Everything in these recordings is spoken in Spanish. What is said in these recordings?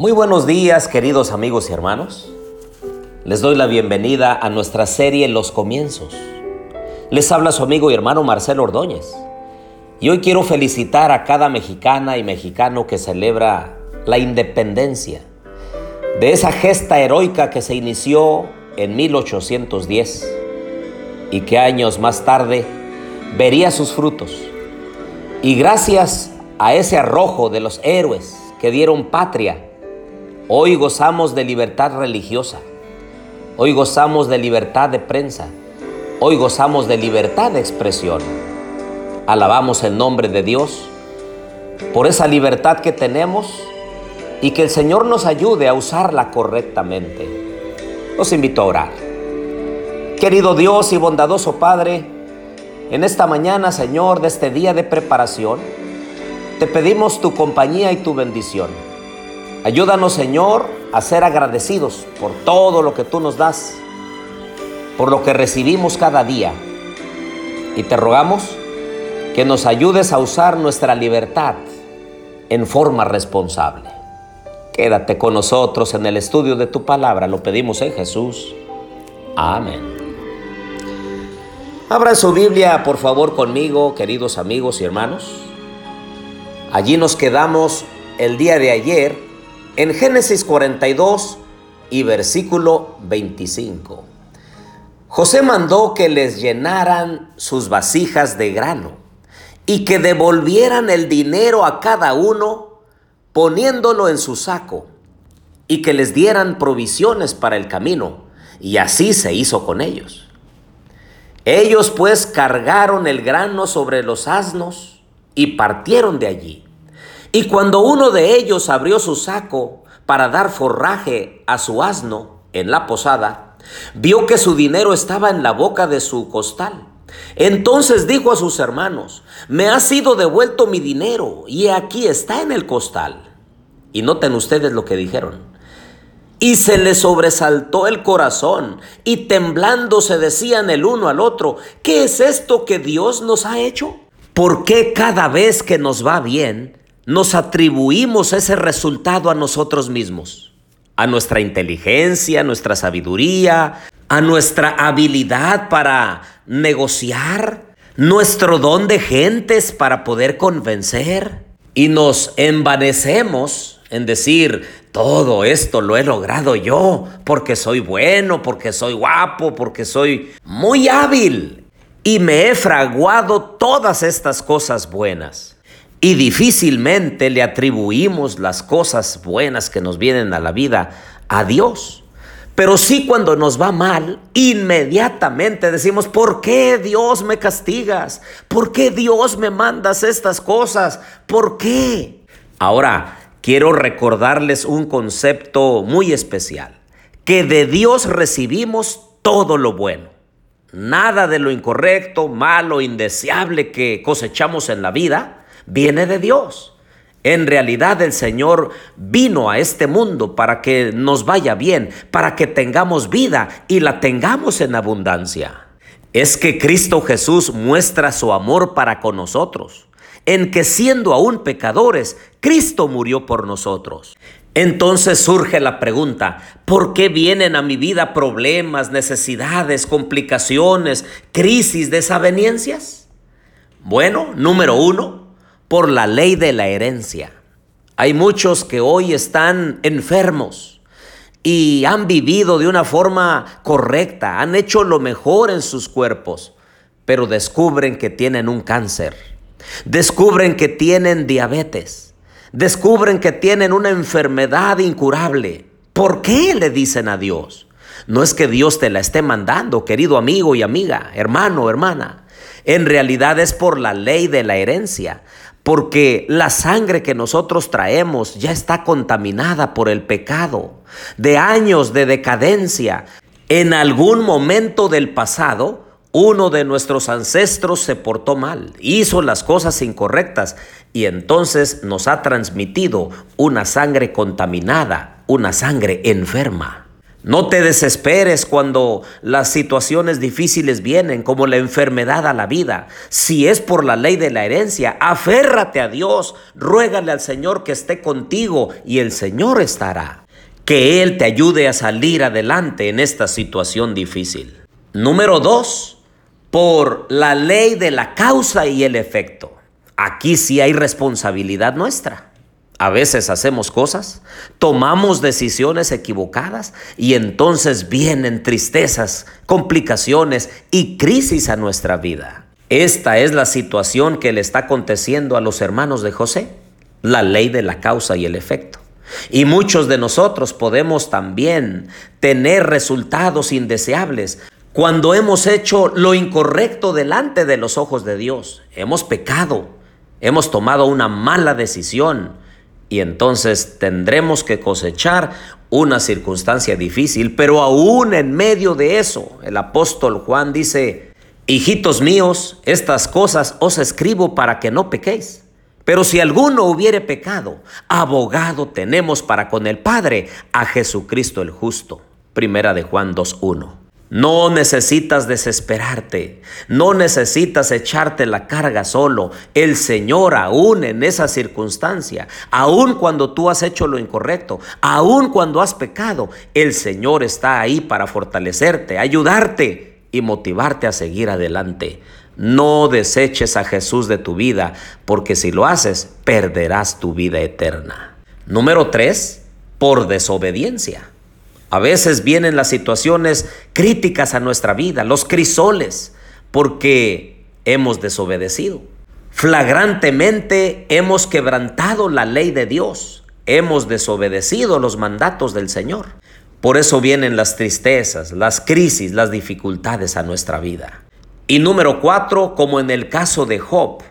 Muy buenos días queridos amigos y hermanos. Les doy la bienvenida a nuestra serie Los Comienzos. Les habla su amigo y hermano Marcelo Ordóñez. Y hoy quiero felicitar a cada mexicana y mexicano que celebra la independencia de esa gesta heroica que se inició en 1810 y que años más tarde vería sus frutos. Y gracias a ese arrojo de los héroes que dieron patria Hoy gozamos de libertad religiosa. Hoy gozamos de libertad de prensa. Hoy gozamos de libertad de expresión. Alabamos el nombre de Dios por esa libertad que tenemos y que el Señor nos ayude a usarla correctamente. Los invito a orar. Querido Dios y bondadoso Padre, en esta mañana, Señor, de este día de preparación, te pedimos tu compañía y tu bendición. Ayúdanos, Señor, a ser agradecidos por todo lo que tú nos das, por lo que recibimos cada día. Y te rogamos que nos ayudes a usar nuestra libertad en forma responsable. Quédate con nosotros en el estudio de tu palabra, lo pedimos en Jesús. Amén. Abra su Biblia, por favor, conmigo, queridos amigos y hermanos. Allí nos quedamos el día de ayer en Génesis 42 y versículo 25. José mandó que les llenaran sus vasijas de grano y que devolvieran el dinero a cada uno poniéndolo en su saco y que les dieran provisiones para el camino. Y así se hizo con ellos. Ellos pues cargaron el grano sobre los asnos y partieron de allí. Y cuando uno de ellos abrió su saco para dar forraje a su asno en la posada, vio que su dinero estaba en la boca de su costal. Entonces dijo a sus hermanos, me ha sido devuelto mi dinero y aquí está en el costal. Y noten ustedes lo que dijeron. Y se le sobresaltó el corazón y temblando se decían el uno al otro, ¿qué es esto que Dios nos ha hecho? ¿Por qué cada vez que nos va bien nos atribuimos ese resultado a nosotros mismos, a nuestra inteligencia, a nuestra sabiduría, a nuestra habilidad para negociar, nuestro don de gentes para poder convencer y nos envanecemos en decir, todo esto lo he logrado yo porque soy bueno, porque soy guapo, porque soy muy hábil y me he fraguado todas estas cosas buenas. Y difícilmente le atribuimos las cosas buenas que nos vienen a la vida a Dios. Pero sí cuando nos va mal, inmediatamente decimos, ¿por qué Dios me castigas? ¿Por qué Dios me mandas estas cosas? ¿Por qué? Ahora, quiero recordarles un concepto muy especial, que de Dios recibimos todo lo bueno. Nada de lo incorrecto, malo, indeseable que cosechamos en la vida viene de Dios. En realidad el Señor vino a este mundo para que nos vaya bien, para que tengamos vida y la tengamos en abundancia. Es que Cristo Jesús muestra su amor para con nosotros, en que siendo aún pecadores, Cristo murió por nosotros. Entonces surge la pregunta, ¿por qué vienen a mi vida problemas, necesidades, complicaciones, crisis, desavenencias? Bueno, número uno, por la ley de la herencia. Hay muchos que hoy están enfermos y han vivido de una forma correcta, han hecho lo mejor en sus cuerpos, pero descubren que tienen un cáncer, descubren que tienen diabetes, descubren que tienen una enfermedad incurable. ¿Por qué le dicen a Dios? No es que Dios te la esté mandando, querido amigo y amiga, hermano, hermana. En realidad es por la ley de la herencia porque la sangre que nosotros traemos ya está contaminada por el pecado, de años de decadencia. En algún momento del pasado, uno de nuestros ancestros se portó mal, hizo las cosas incorrectas y entonces nos ha transmitido una sangre contaminada, una sangre enferma. No te desesperes cuando las situaciones difíciles vienen, como la enfermedad a la vida. Si es por la ley de la herencia, aférrate a Dios, ruégale al Señor que esté contigo y el Señor estará. Que Él te ayude a salir adelante en esta situación difícil. Número dos, por la ley de la causa y el efecto. Aquí sí hay responsabilidad nuestra. A veces hacemos cosas, tomamos decisiones equivocadas y entonces vienen tristezas, complicaciones y crisis a nuestra vida. Esta es la situación que le está aconteciendo a los hermanos de José, la ley de la causa y el efecto. Y muchos de nosotros podemos también tener resultados indeseables cuando hemos hecho lo incorrecto delante de los ojos de Dios. Hemos pecado, hemos tomado una mala decisión y entonces tendremos que cosechar una circunstancia difícil, pero aún en medio de eso, el apóstol Juan dice, hijitos míos, estas cosas os escribo para que no pequéis. Pero si alguno hubiere pecado, abogado tenemos para con el Padre a Jesucristo el justo. Primera de Juan 2.1. No necesitas desesperarte, no necesitas echarte la carga solo. El Señor aún en esa circunstancia, aún cuando tú has hecho lo incorrecto, aún cuando has pecado, el Señor está ahí para fortalecerte, ayudarte y motivarte a seguir adelante. No deseches a Jesús de tu vida, porque si lo haces, perderás tu vida eterna. Número 3. Por desobediencia. A veces vienen las situaciones críticas a nuestra vida, los crisoles, porque hemos desobedecido. Flagrantemente hemos quebrantado la ley de Dios, hemos desobedecido los mandatos del Señor. Por eso vienen las tristezas, las crisis, las dificultades a nuestra vida. Y número cuatro, como en el caso de Job,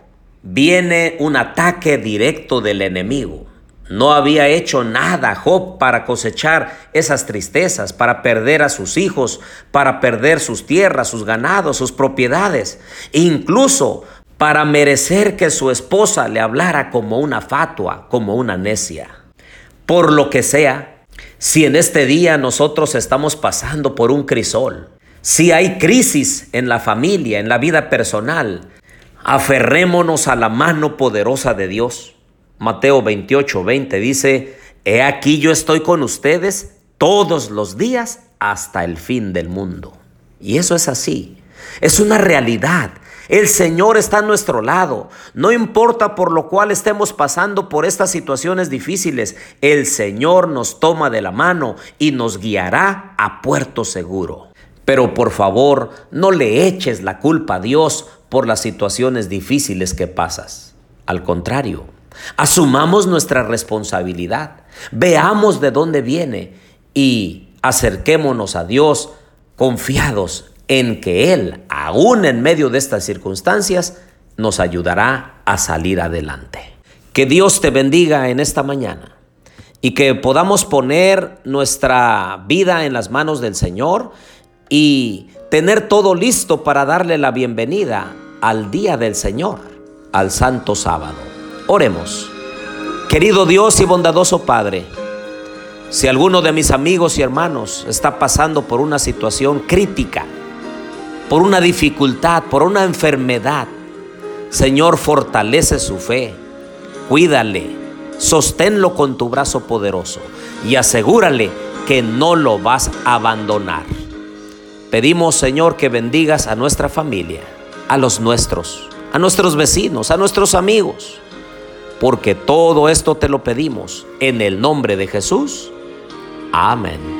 viene un ataque directo del enemigo. No había hecho nada Job para cosechar esas tristezas, para perder a sus hijos, para perder sus tierras, sus ganados, sus propiedades, incluso para merecer que su esposa le hablara como una fatua, como una necia. Por lo que sea, si en este día nosotros estamos pasando por un crisol, si hay crisis en la familia, en la vida personal, aferrémonos a la mano poderosa de Dios Mateo 28, 20 dice, He aquí yo estoy con ustedes todos los días hasta el fin del mundo. Y eso es así, es una realidad. El Señor está a nuestro lado. No importa por lo cual estemos pasando por estas situaciones difíciles, el Señor nos toma de la mano y nos guiará a puerto seguro. Pero por favor, no le eches la culpa a Dios por las situaciones difíciles que pasas. Al contrario, Asumamos nuestra responsabilidad, veamos de dónde viene y acerquémonos a Dios confiados en que Él, aún en medio de estas circunstancias, nos ayudará a salir adelante. Que Dios te bendiga en esta mañana y que podamos poner nuestra vida en las manos del Señor y tener todo listo para darle la bienvenida al día del Señor, al Santo Sábado. Oremos. Querido Dios y bondadoso Padre, si alguno de mis amigos y hermanos está pasando por una situación crítica, por una dificultad, por una enfermedad, Señor, fortalece su fe, cuídale, sosténlo con tu brazo poderoso y asegúrale que no lo vas a abandonar. Pedimos, Señor, que bendigas a nuestra familia, a los nuestros, a nuestros vecinos, a nuestros amigos porque todo esto te lo pedimos en el nombre de Jesús. Amén.